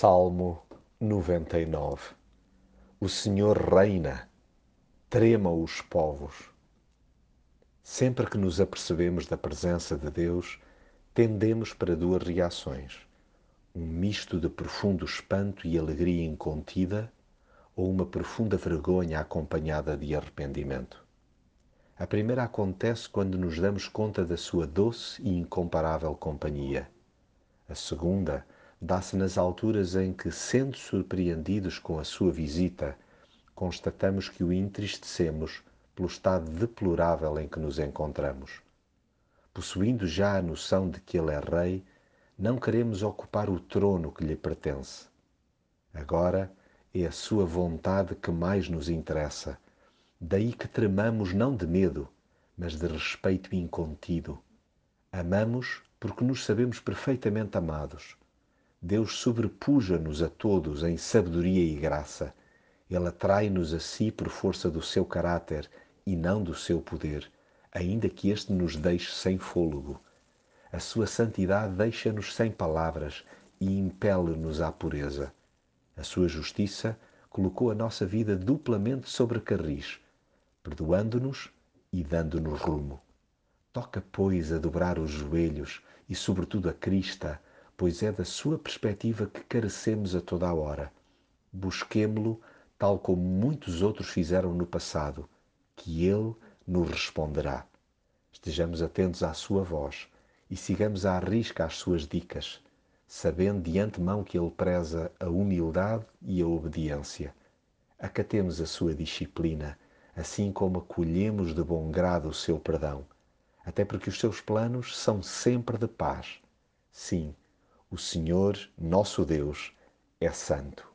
Salmo 99 O Senhor reina, tremam os povos. Sempre que nos apercebemos da presença de Deus, tendemos para duas reações: um misto de profundo espanto e alegria incontida, ou uma profunda vergonha acompanhada de arrependimento. A primeira acontece quando nos damos conta da sua doce e incomparável companhia. A segunda dá-se nas alturas em que, sendo surpreendidos com a sua visita, constatamos que o entristecemos pelo estado deplorável em que nos encontramos. Possuindo já a noção de que Ele é Rei, não queremos ocupar o trono que lhe pertence. Agora é a Sua vontade que mais nos interessa. Daí que tremamos não de medo, mas de respeito incontido. Amamos porque nos sabemos perfeitamente amados Deus sobrepuja-nos a todos em sabedoria e graça. Ele atrai-nos a si por força do seu caráter e não do seu poder, ainda que este nos deixe sem fôlego. A sua santidade deixa-nos sem palavras e impele-nos à pureza. A sua justiça colocou a nossa vida duplamente sobre carris, perdoando-nos e dando-nos rumo. Toca, pois, a dobrar os joelhos e, sobretudo, a crista pois é da sua perspectiva que carecemos a toda a hora. Busquemo-lo tal como muitos outros fizeram no passado, que ele nos responderá. Estejamos atentos à sua voz e sigamos à risca as suas dicas, sabendo de antemão que ele preza a humildade e a obediência. Acatemos a sua disciplina, assim como acolhemos de bom grado o seu perdão, até porque os seus planos são sempre de paz. Sim, o Senhor, nosso Deus, é santo.